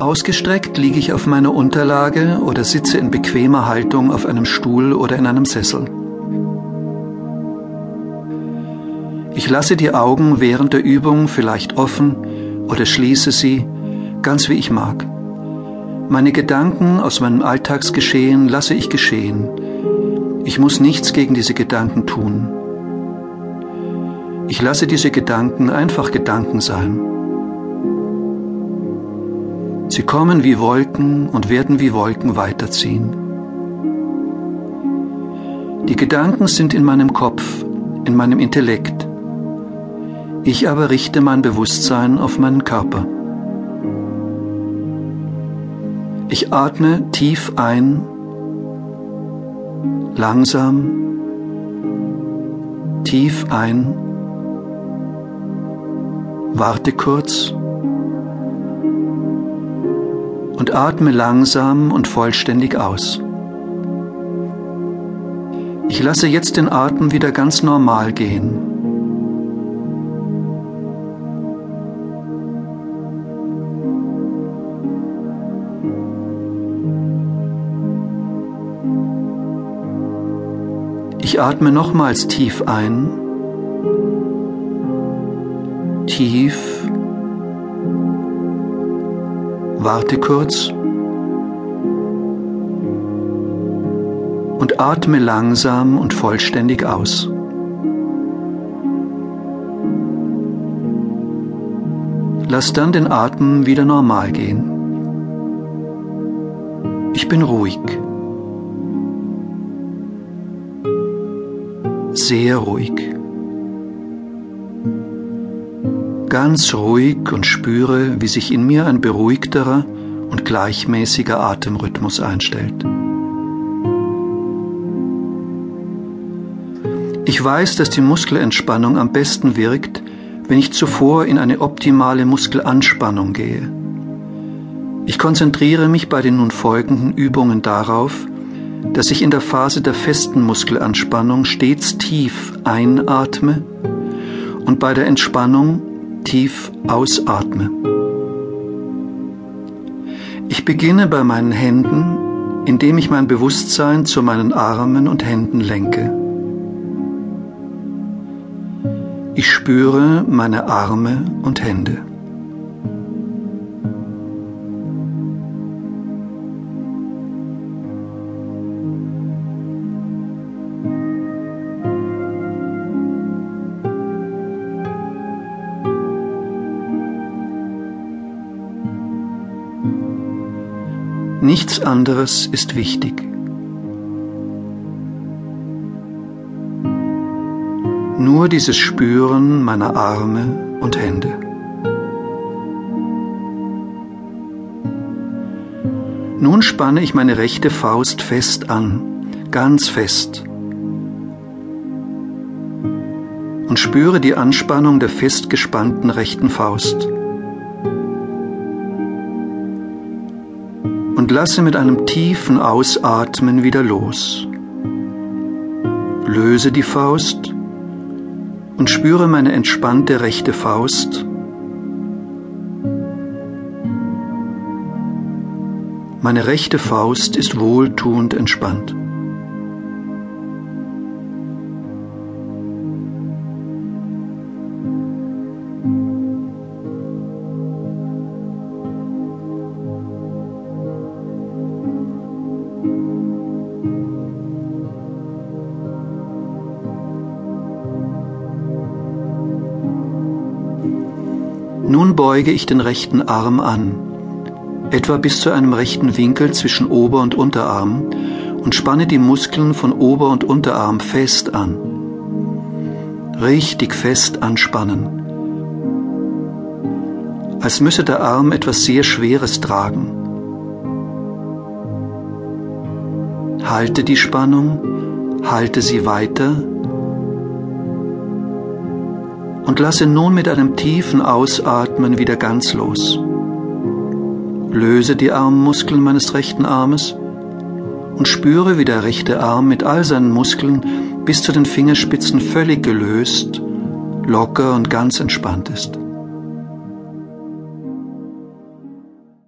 Ausgestreckt liege ich auf meiner Unterlage oder sitze in bequemer Haltung auf einem Stuhl oder in einem Sessel. Ich lasse die Augen während der Übung vielleicht offen oder schließe sie, ganz wie ich mag. Meine Gedanken aus meinem Alltagsgeschehen lasse ich geschehen. Ich muss nichts gegen diese Gedanken tun. Ich lasse diese Gedanken einfach Gedanken sein. Sie kommen wie Wolken und werden wie Wolken weiterziehen. Die Gedanken sind in meinem Kopf, in meinem Intellekt. Ich aber richte mein Bewusstsein auf meinen Körper. Ich atme tief ein, langsam, tief ein, warte kurz und atme langsam und vollständig aus. Ich lasse jetzt den Atem wieder ganz normal gehen. Ich atme nochmals tief ein, tief Warte kurz und atme langsam und vollständig aus. Lass dann den Atem wieder normal gehen. Ich bin ruhig. Sehr ruhig ganz ruhig und spüre, wie sich in mir ein beruhigterer und gleichmäßiger Atemrhythmus einstellt. Ich weiß, dass die Muskelentspannung am besten wirkt, wenn ich zuvor in eine optimale Muskelanspannung gehe. Ich konzentriere mich bei den nun folgenden Übungen darauf, dass ich in der Phase der festen Muskelanspannung stets tief einatme und bei der Entspannung tief ausatme. Ich beginne bei meinen Händen, indem ich mein Bewusstsein zu meinen Armen und Händen lenke. Ich spüre meine Arme und Hände. Nichts anderes ist wichtig. Nur dieses Spüren meiner Arme und Hände. Nun spanne ich meine rechte Faust fest an, ganz fest. Und spüre die Anspannung der fest gespannten rechten Faust. Und lasse mit einem tiefen Ausatmen wieder los. Löse die Faust und spüre meine entspannte rechte Faust. Meine rechte Faust ist wohltuend entspannt. Nun beuge ich den rechten Arm an, etwa bis zu einem rechten Winkel zwischen Ober- und Unterarm und spanne die Muskeln von Ober- und Unterarm fest an. Richtig fest anspannen. Als müsse der Arm etwas sehr Schweres tragen. Halte die Spannung, halte sie weiter und lasse nun mit einem tiefen Ausatmen wieder ganz los. Löse die Armmuskeln meines rechten Armes und spüre, wie der rechte Arm mit all seinen Muskeln bis zu den Fingerspitzen völlig gelöst, locker und ganz entspannt ist.